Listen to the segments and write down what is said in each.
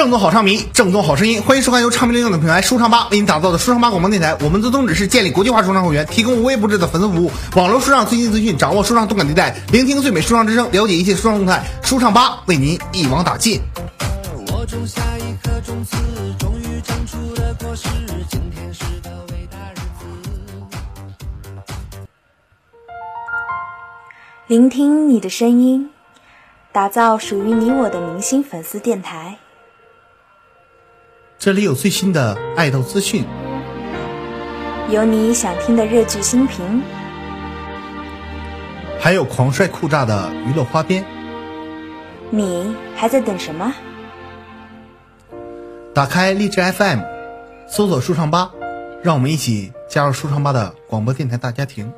正宗好唱迷，正宗好声音，欢迎收看由唱迷领养的品牌舒畅吧为您打造的舒畅吧广播电台。我们的宗旨是建立国际化说唱会员，提供无微不至的粉丝服务，网络说唱最新资讯，掌握说唱动感地带，聆听最美说唱之声，了解一切说唱动态。舒畅吧为您一网打尽。聆听你的声音，打造属于你我的明星粉丝电台。这里有最新的爱豆资讯，有你想听的热剧新评，还有狂帅酷炸的娱乐花边。你还在等什么？打开荔枝 FM，搜索舒畅吧，让我们一起加入舒畅吧的广播电台大家庭。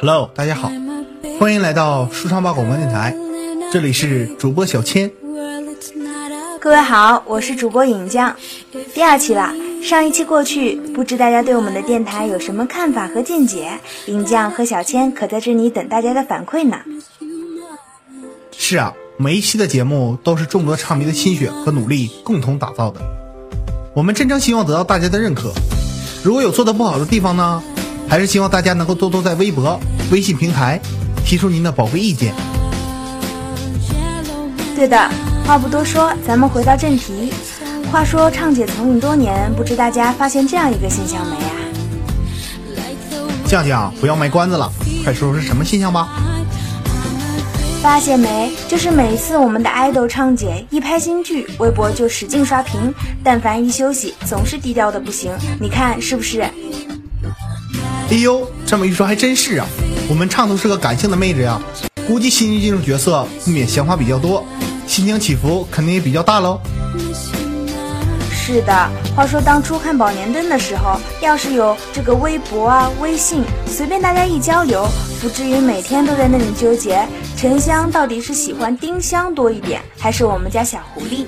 Hello，大家好，欢迎来到舒畅吧广播电台，这里是主播小千。各位好，我是主播尹酱。第二期了，上一期过去，不知大家对我们的电台有什么看法和见解？尹酱和小千可在这里等大家的反馈呢。是啊，每一期的节目都是众多唱迷的心血和努力共同打造的。我们真诚希望得到大家的认可。如果有做的不好的地方呢，还是希望大家能够多多在微博、微信平台提出您的宝贵意见。对的，话不多说，咱们回到正题。话说畅姐从影多年，不知大家发现这样一个现象没啊？酱酱，不要卖关子了，快说说是什么现象吧。发现没？就是每次我们的爱豆畅姐一拍新剧，微博就使劲刷屏；但凡一休息，总是低调的不行。你看是不是？哎呦，这么一说还真是啊。我们畅都是个感性的妹子呀，估计新剧进入角色不免想法比较多，心情起伏肯定也比较大喽。是的，话说当初看《宝莲灯》的时候，要是有这个微博啊、微信，随便大家一交流，不至于每天都在那里纠结沉香到底是喜欢丁香多一点，还是我们家小狐狸。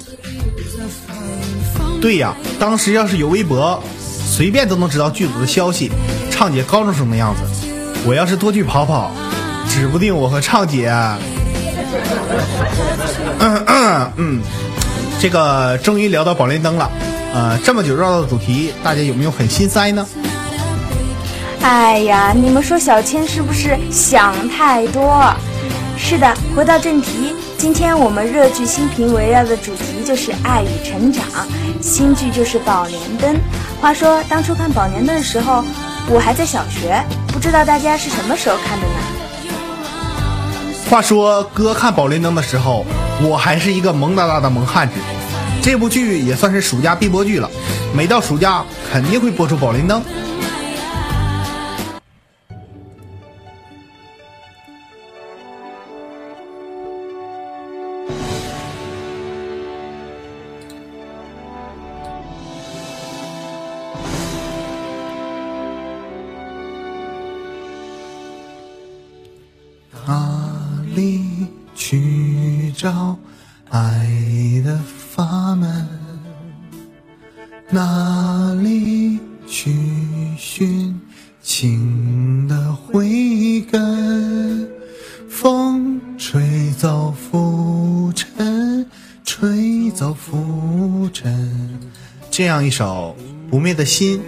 对呀，当时要是有微博，随便都能知道剧组的消息。畅姐高中生的样子，我要是多去跑跑，指不定我和畅姐，嗯嗯嗯，这个终于聊到宝莲灯了。呃，这么久绕到主题，大家有没有很心塞呢？哎呀，你们说小千是不是想太多？是的，回到正题，今天我们热剧新评围绕的主题就是爱与成长，新剧就是《宝莲灯》。话说当初看《宝莲灯》的时候，我还在小学，不知道大家是什么时候看的呢？话说哥看《宝莲灯》的时候，我还是一个萌哒哒的萌汉子。这部剧也算是暑假必播剧了，每到暑假肯定会播出《宝莲灯》。去找爱的法门？哪里去寻情的慧根？风吹走浮尘，吹走浮尘。这样一首《不灭的心》，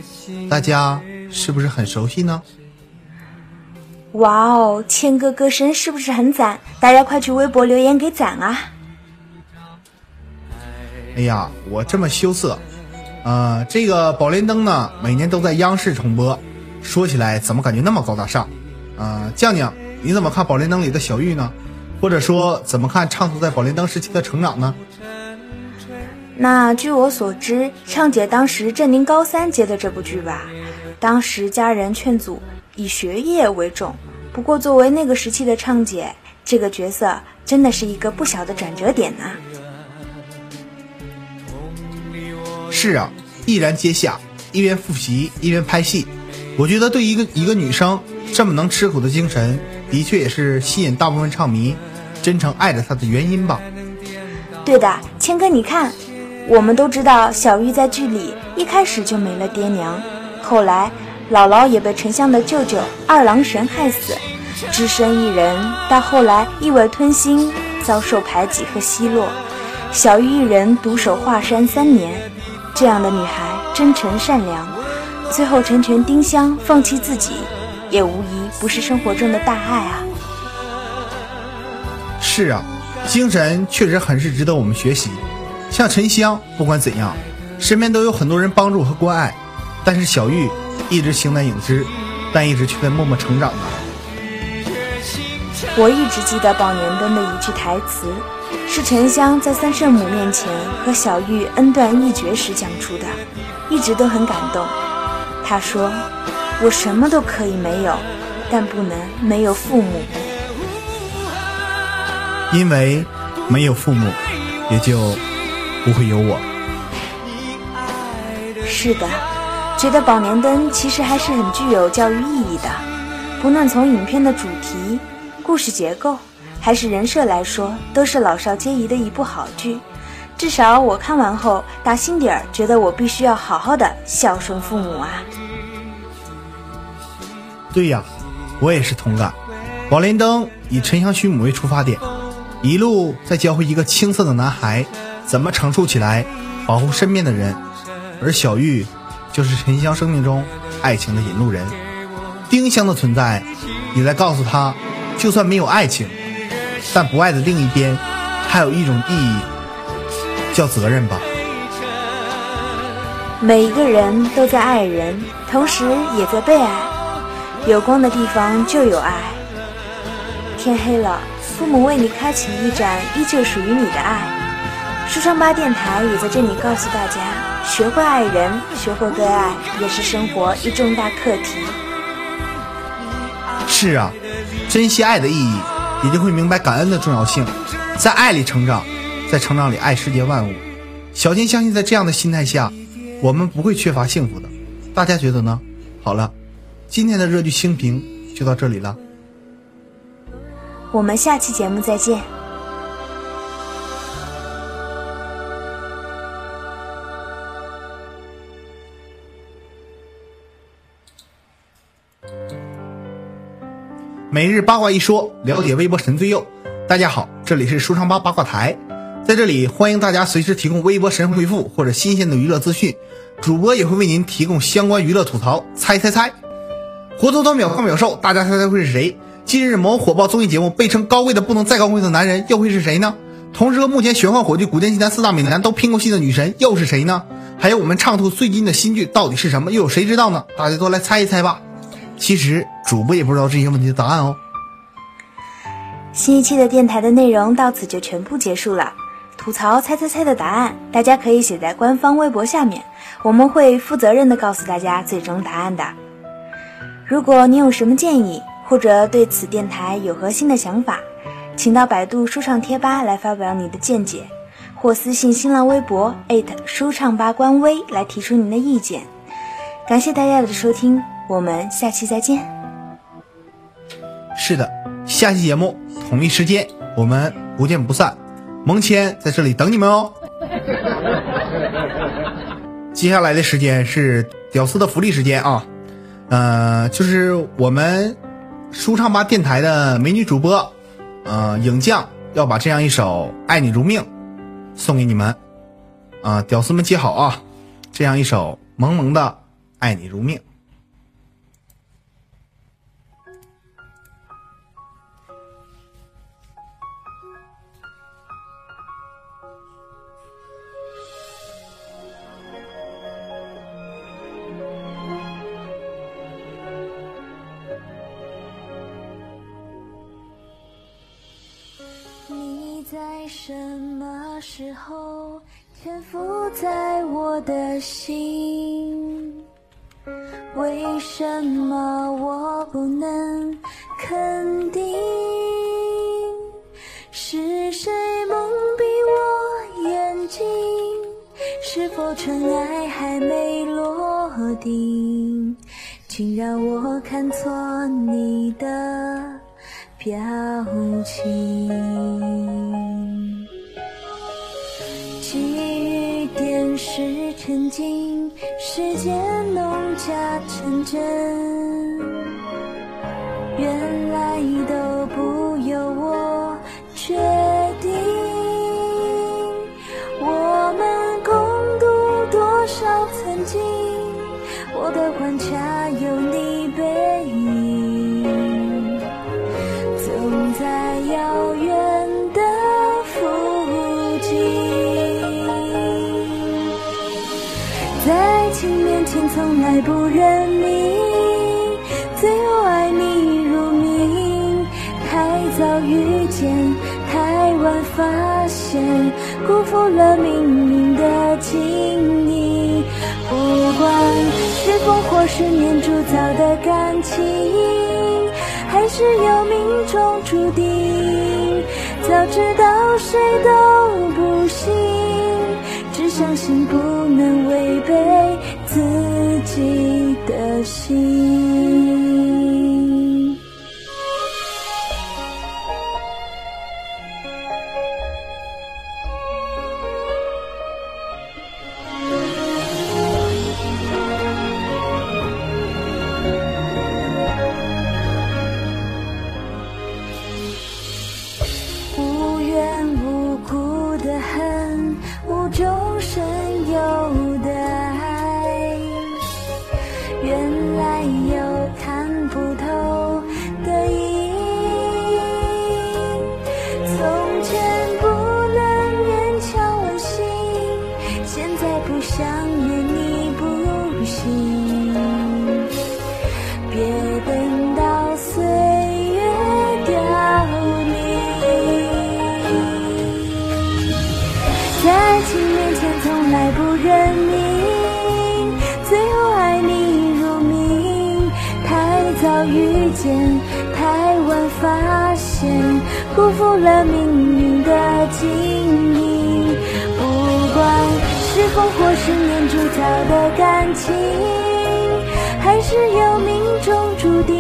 大家是不是很熟悉呢？哇哦，千哥歌声是不是很赞？大家快去微博留言给赞啊！哎呀，我这么羞涩，呃，这个《宝莲灯》呢，每年都在央视重播。说起来，怎么感觉那么高大上？呃，酱酱，你怎么看《宝莲灯》里的小玉呢？或者说，怎么看畅都在《宝莲灯》时期的成长呢？那据我所知，畅姐当时正临高三接的这部剧吧，当时家人劝阻以学业为重。不过作为那个时期的畅姐，这个角色真的是一个不小的转折点呐、是啊，毅然接下，一边复习一边拍戏。我觉得对一个一个女生这么能吃苦的精神，的确也是吸引大部分唱迷真诚爱着她的原因吧。对的，谦哥，你看，我们都知道，小玉在剧里一开始就没了爹娘，后来姥姥也被沉香的舅舅二郎神害死，只身一人，到后来一尾吞心，遭受排挤和奚落，小玉一人独守华山三年。这样的女孩真诚善良，最后成全丁香，放弃自己，也无疑不是生活中的大爱啊。是啊，精神确实很是值得我们学习。像沉香，不管怎样，身边都有很多人帮助和关爱，但是小玉一直形单影只，但一直却在默默成长吧。我一直记得宝莲灯的一句台词，是沉香在三圣母面前和小玉恩断义绝时讲出的，一直都很感动。他说：“我什么都可以没有，但不能没有父母。”因为没有父母，也就不会有我。是的，觉得宝莲灯其实还是很具有教育意义的，不论从影片的主题、故事结构，还是人设来说，都是老少皆宜的一部好剧。至少我看完后，打心底儿觉得我必须要好好的孝顺父母啊。对呀，我也是同感。宝莲灯以沉香须母为出发点。一路在教会一个青涩的男孩怎么成熟起来，保护身边的人，而小玉就是沉香生命中爱情的引路人。丁香的存在也在告诉他，就算没有爱情，但不爱的另一边还有一种意义，叫责任吧。每一个人都在爱人，同时也在被爱。有光的地方就有爱。天黑了。父母为你开启一盏依旧属于你的爱，舒昌八电台也在这里告诉大家：学会爱人，学会被爱，也是生活一重大课题。是啊，珍惜爱的意义，也就会明白感恩的重要性，在爱里成长，在成长里爱世界万物。小金相信，在这样的心态下，我们不会缺乏幸福的。大家觉得呢？好了，今天的热剧星评就到这里了。我们下期节目再见。每日八卦一说，了解微博神最右。大家好，这里是舒昌八八卦台，在这里欢迎大家随时提供微博神回复或者新鲜的娱乐资讯，主播也会为您提供相关娱乐吐槽。猜猜猜，活脱脱秒快秒瘦，大家猜猜会是谁？近日某火爆综艺节目被称高贵的不能再高贵的男人又会是谁呢？同时和目前玄幻火剧《古剑奇谭》四大美男都拼过戏的女神又是谁呢？还有我们畅吐最近的新剧到底是什么？又有谁知道呢？大家都来猜一猜吧。其实主播也不知道这些问题的答案哦。新一期的电台的内容到此就全部结束了。吐槽猜猜猜的答案，大家可以写在官方微博下面，我们会负责任的告诉大家最终答案的。如果你有什么建议，或者对此电台有何新的想法，请到百度舒畅贴吧来发表你的见解，或私信新浪微博艾特舒畅吧官微来提出您的意见。感谢大家的收听，我们下期再见。是的，下期节目同一时间我们不见不散。蒙谦在这里等你们哦。接下来的时间是屌丝的福利时间啊，呃，就是我们。舒畅吧电台的美女主播，呃，影将要把这样一首《爱你如命》送给你们，啊，屌丝们接好啊！这样一首萌萌的《爱你如命》。时候潜伏在我的心？为什么我不能肯定？是谁蒙蔽我眼睛？是否尘埃还没落定？请让我看错你的。表情，假成真，原来都不在爱情面前从来不认命，最后爱你如命，太早遇见，太晚发现，辜负了命运的经营。不管是烽火十年铸造的感情，还是有命中注定，早知道谁都不行。只相信不心。不行。别等到岁月凋零，在爱情面前从来不认命，最后爱你如命，太早遇见，太晚发现，辜负了命运的经营。烽火十年主角的感情。还是有命中注定，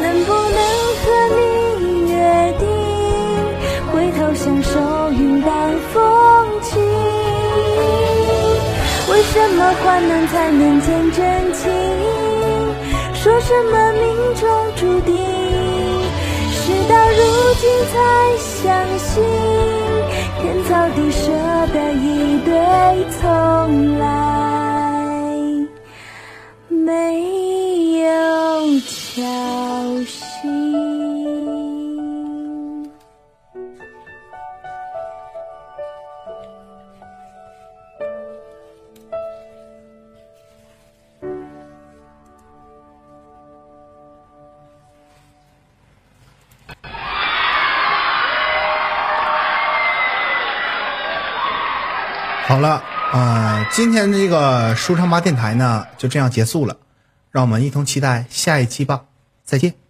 能不能和你约定，回头相守云淡风轻？为什么患难才能见真情？说什么命中注定？到如今才相信，天造地设的一对，从来。好了，呃，今天这个舒畅吧电台呢就这样结束了，让我们一同期待下一期吧，再见。